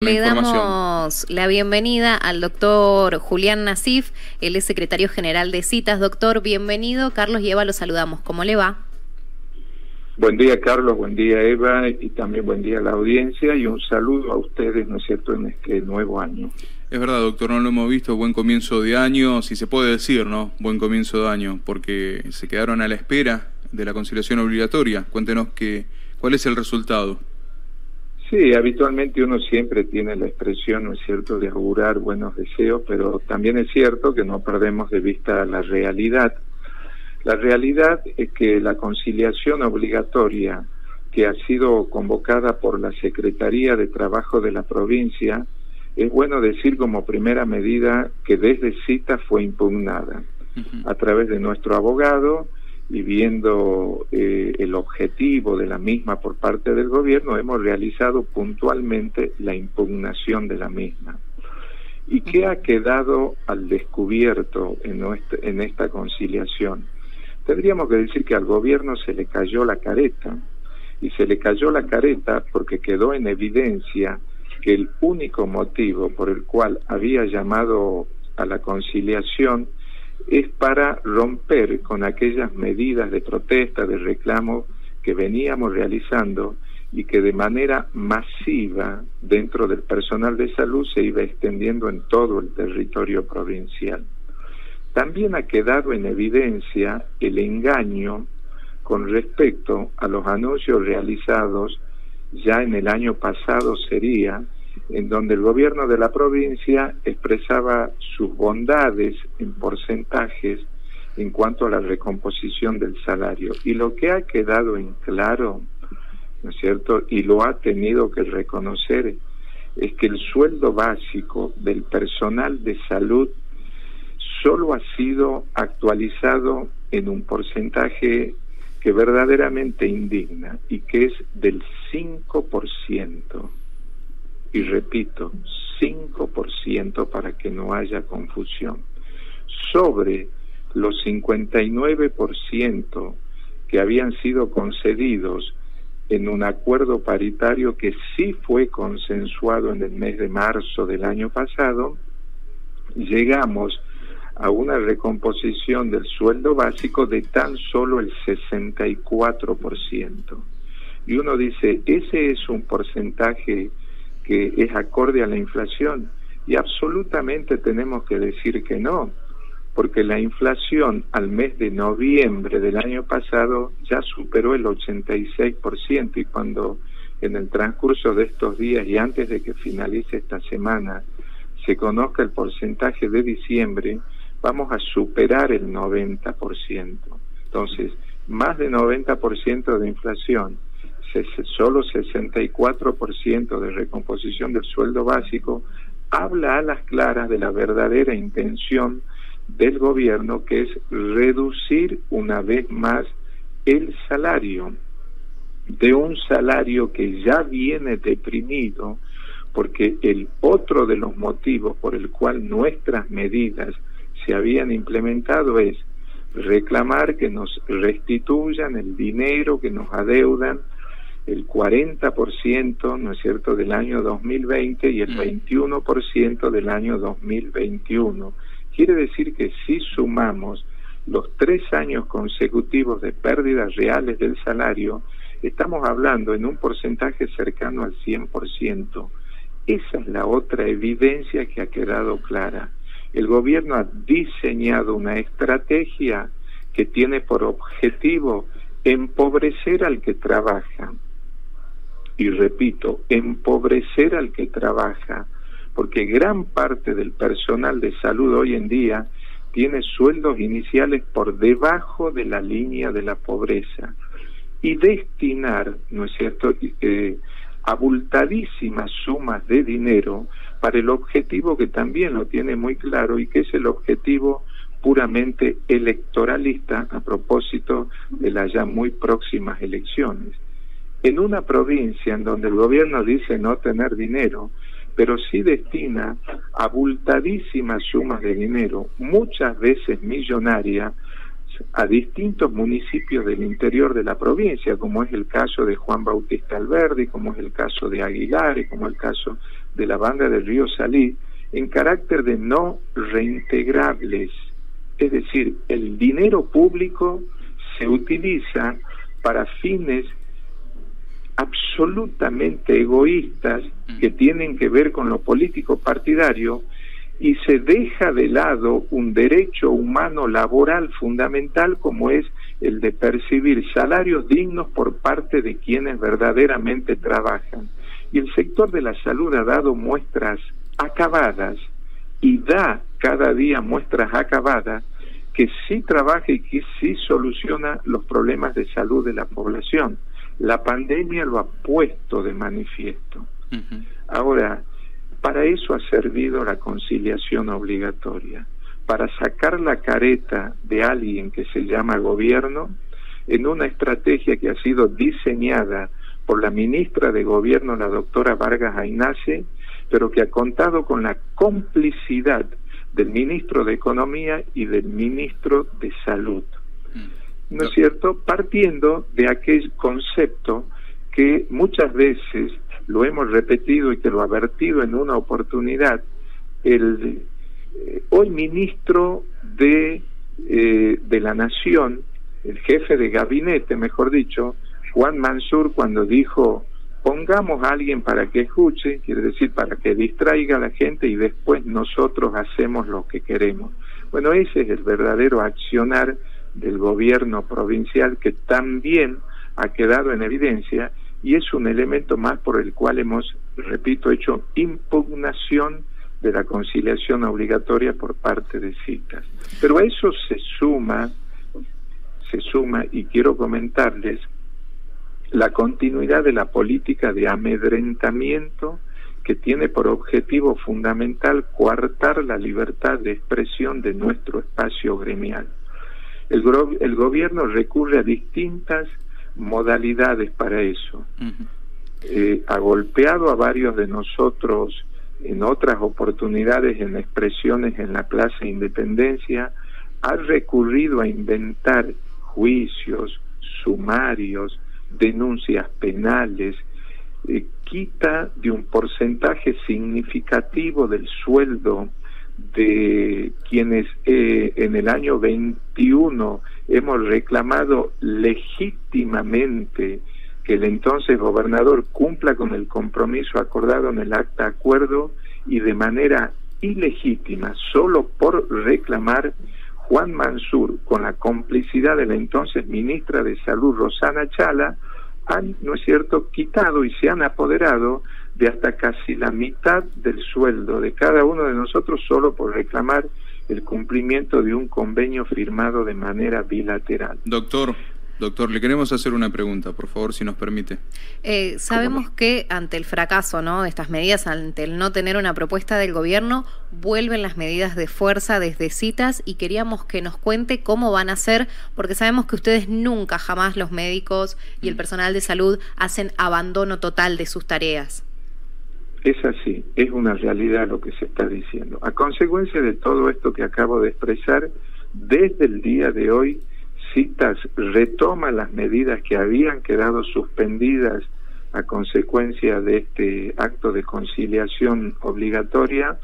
Le damos la bienvenida al doctor Julián Nasif, él es secretario general de citas. Doctor, bienvenido. Carlos y Eva lo saludamos. ¿Cómo le va? Buen día, Carlos. Buen día, Eva. Y también buen día a la audiencia. Y un saludo a ustedes, ¿no es cierto?, en este nuevo año. Es verdad, doctor, no lo hemos visto. Buen comienzo de año, si se puede decir, ¿no? Buen comienzo de año, porque se quedaron a la espera de la conciliación obligatoria. Cuéntenos que, cuál es el resultado. Sí, habitualmente uno siempre tiene la expresión, ¿no es cierto?, de augurar buenos deseos, pero también es cierto que no perdemos de vista la realidad. La realidad es que la conciliación obligatoria que ha sido convocada por la Secretaría de Trabajo de la provincia, es bueno decir como primera medida que desde cita fue impugnada a través de nuestro abogado, y viendo eh, el objetivo de la misma por parte del gobierno, hemos realizado puntualmente la impugnación de la misma. ¿Y qué ha quedado al descubierto en, en esta conciliación? Tendríamos que decir que al gobierno se le cayó la careta, y se le cayó la careta porque quedó en evidencia que el único motivo por el cual había llamado a la conciliación es para romper con aquellas medidas de protesta, de reclamo que veníamos realizando y que de manera masiva dentro del personal de salud se iba extendiendo en todo el territorio provincial. También ha quedado en evidencia el engaño con respecto a los anuncios realizados ya en el año pasado sería en donde el gobierno de la provincia expresaba sus bondades en porcentajes en cuanto a la recomposición del salario. Y lo que ha quedado en claro, ¿no es cierto? Y lo ha tenido que reconocer, es que el sueldo básico del personal de salud solo ha sido actualizado en un porcentaje que verdaderamente indigna y que es del 5% y repito, 5% para que no haya confusión. Sobre los 59% que habían sido concedidos en un acuerdo paritario que sí fue consensuado en el mes de marzo del año pasado, llegamos a una recomposición del sueldo básico de tan solo el 64%. Y uno dice, ese es un porcentaje que es acorde a la inflación. Y absolutamente tenemos que decir que no, porque la inflación al mes de noviembre del año pasado ya superó el 86% y cuando en el transcurso de estos días y antes de que finalice esta semana se conozca el porcentaje de diciembre, vamos a superar el 90%. Entonces, más de 90% de inflación solo 64% de recomposición del sueldo básico, habla a las claras de la verdadera intención del gobierno, que es reducir una vez más el salario. De un salario que ya viene deprimido, porque el otro de los motivos por el cual nuestras medidas se habían implementado es reclamar que nos restituyan el dinero que nos adeudan el 40%, ¿no es cierto?, del año 2020 y el 21% mm. del año 2021. Quiere decir que si sumamos los tres años consecutivos de pérdidas reales del salario, estamos hablando en un porcentaje cercano al 100%. Esa es la otra evidencia que ha quedado clara. El gobierno ha diseñado una estrategia que tiene por objetivo empobrecer al que trabaja, y repito, empobrecer al que trabaja, porque gran parte del personal de salud hoy en día tiene sueldos iniciales por debajo de la línea de la pobreza y destinar, ¿no es cierto?, eh, abultadísimas sumas de dinero para el objetivo que también lo tiene muy claro y que es el objetivo puramente electoralista a propósito de las ya muy próximas elecciones en una provincia en donde el gobierno dice no tener dinero, pero sí destina abultadísimas sumas de dinero, muchas veces millonarias, a distintos municipios del interior de la provincia, como es el caso de Juan Bautista Alberdi, como es el caso de Aguilar como el caso de la banda del río Salí en carácter de no reintegrables. Es decir, el dinero público se utiliza para fines absolutamente egoístas mm. que tienen que ver con lo político partidario y se deja de lado un derecho humano laboral fundamental como es el de percibir salarios dignos por parte de quienes verdaderamente trabajan. Y el sector de la salud ha dado muestras acabadas y da cada día muestras acabadas que sí trabaja y que sí soluciona los problemas de salud de la población. La pandemia lo ha puesto de manifiesto. Ahora, para eso ha servido la conciliación obligatoria, para sacar la careta de alguien que se llama gobierno en una estrategia que ha sido diseñada por la ministra de Gobierno, la doctora Vargas Ainace, pero que ha contado con la complicidad del ministro de Economía y del ministro de Salud. ¿No es cierto? Partiendo de aquel concepto que muchas veces lo hemos repetido y que lo ha vertido en una oportunidad, el eh, hoy ministro de, eh, de la Nación, el jefe de gabinete, mejor dicho, Juan Mansur, cuando dijo pongamos a alguien para que escuche, quiere decir para que distraiga a la gente y después nosotros hacemos lo que queremos. Bueno, ese es el verdadero accionar del gobierno provincial que también ha quedado en evidencia y es un elemento más por el cual hemos, repito, hecho impugnación de la conciliación obligatoria por parte de citas. Pero a eso se suma, se suma, y quiero comentarles la continuidad de la política de amedrentamiento que tiene por objetivo fundamental coartar la libertad de expresión de nuestro espacio gremial. El, el gobierno recurre a distintas modalidades para eso. Eh, ha golpeado a varios de nosotros en otras oportunidades, en expresiones en la Plaza Independencia, ha recurrido a inventar juicios, sumarios, denuncias penales, eh, quita de un porcentaje significativo del sueldo de quienes eh, en el año 21 hemos reclamado legítimamente que el entonces gobernador cumpla con el compromiso acordado en el acta acuerdo y de manera ilegítima, solo por reclamar Juan Mansur, con la complicidad de la entonces ministra de Salud Rosana Chala, han, ¿no es cierto?, quitado y se han apoderado de hasta casi la mitad del sueldo de cada uno de nosotros solo por reclamar el cumplimiento de un convenio firmado de manera bilateral. Doctor, Doctor, le queremos hacer una pregunta, por favor, si nos permite. Eh, sabemos que ante el fracaso ¿no? de estas medidas, ante el no tener una propuesta del gobierno, vuelven las medidas de fuerza desde citas y queríamos que nos cuente cómo van a ser, porque sabemos que ustedes nunca, jamás los médicos y el mm. personal de salud hacen abandono total de sus tareas. Es así, es una realidad lo que se está diciendo. A consecuencia de todo esto que acabo de expresar, desde el día de hoy, citas retoma las medidas que habían quedado suspendidas a consecuencia de este acto de conciliación obligatoria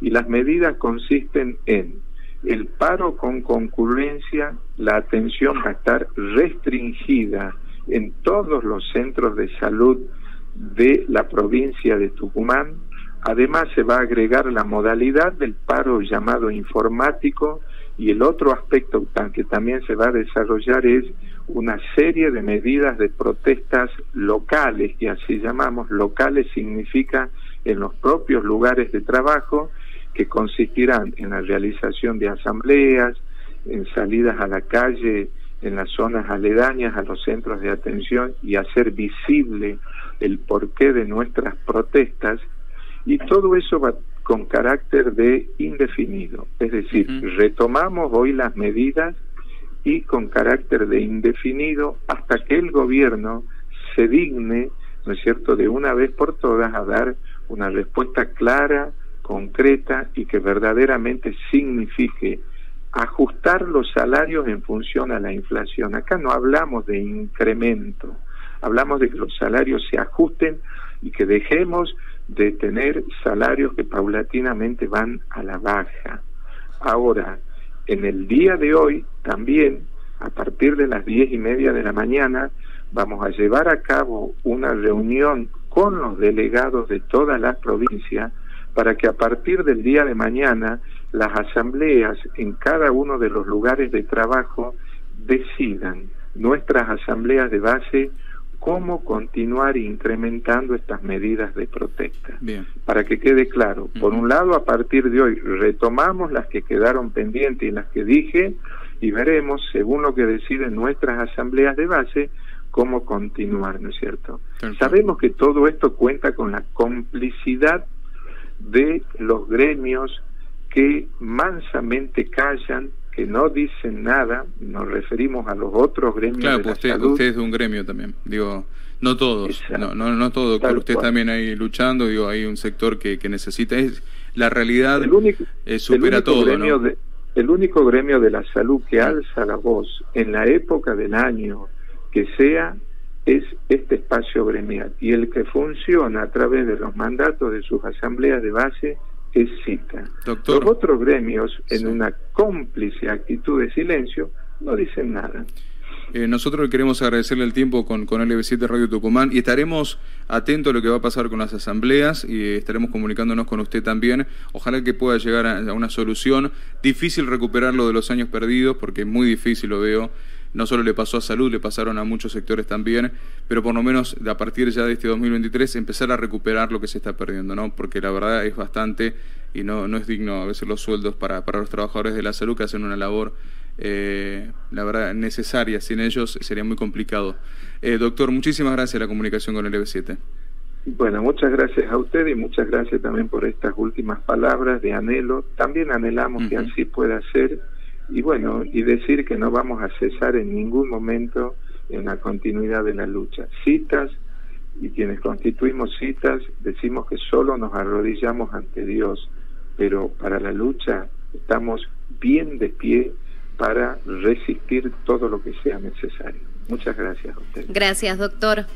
y las medidas consisten en el paro con concurrencia, la atención va a estar restringida en todos los centros de salud de la provincia de Tucumán. Además se va a agregar la modalidad del paro llamado informático y el otro aspecto que también se va a desarrollar es una serie de medidas de protestas locales, que así llamamos, locales significa en los propios lugares de trabajo, que consistirán en la realización de asambleas, en salidas a la calle, en las zonas aledañas a los centros de atención y hacer visible el porqué de nuestras protestas. Y todo eso va con carácter de indefinido. Es decir, retomamos hoy las medidas y con carácter de indefinido hasta que el gobierno se digne, ¿no es cierto?, de una vez por todas a dar una respuesta clara, concreta y que verdaderamente signifique ajustar los salarios en función a la inflación. Acá no hablamos de incremento, hablamos de que los salarios se ajusten y que dejemos de tener salarios que paulatinamente van a la baja. Ahora, en el día de hoy también, a partir de las diez y media de la mañana, vamos a llevar a cabo una reunión con los delegados de todas las provincias para que a partir del día de mañana las asambleas en cada uno de los lugares de trabajo decidan, nuestras asambleas de base, cómo continuar incrementando estas medidas de protesta. Para que quede claro, por un lado, a partir de hoy retomamos las que quedaron pendientes y las que dije y veremos, según lo que deciden nuestras asambleas de base, cómo continuar, ¿no es cierto? Sabemos que todo esto cuenta con la complicidad de los gremios que mansamente callan, que no dicen nada, nos referimos a los otros gremios claro, pues usted, usted es de un gremio también, digo, no todos, no, no, no todo, doctor, usted también ahí luchando, digo, hay un sector que, que necesita, es la realidad el único, supera todo, el único gremio de la salud que alza la voz en la época del año que sea es este espacio gremial y el que funciona a través de los mandatos de sus asambleas de base es cita. Los otros gremios, en una cómplice actitud de silencio, no dicen nada. Eh, nosotros queremos agradecerle el tiempo con, con LB7 Radio Tucumán y estaremos atentos a lo que va a pasar con las asambleas y estaremos comunicándonos con usted también. Ojalá que pueda llegar a, una solución. Difícil recuperar lo de los años perdidos porque es muy difícil, lo veo no solo le pasó a salud, le pasaron a muchos sectores también, pero por lo menos a partir ya de este 2023 empezar a recuperar lo que se está perdiendo, ¿no? Porque la verdad es bastante y no, no es digno a veces los sueldos para, para los trabajadores de la salud que hacen una labor, eh, la verdad, necesaria. Sin ellos sería muy complicado. Eh, doctor, muchísimas gracias la comunicación con el EB7. Bueno, muchas gracias a usted y muchas gracias también por estas últimas palabras de anhelo. También anhelamos que así pueda ser y bueno, y decir que no vamos a cesar en ningún momento en la continuidad de la lucha. Citas, y quienes constituimos citas, decimos que solo nos arrodillamos ante Dios, pero para la lucha estamos bien de pie para resistir todo lo que sea necesario. Muchas gracias a usted. Gracias, doctor.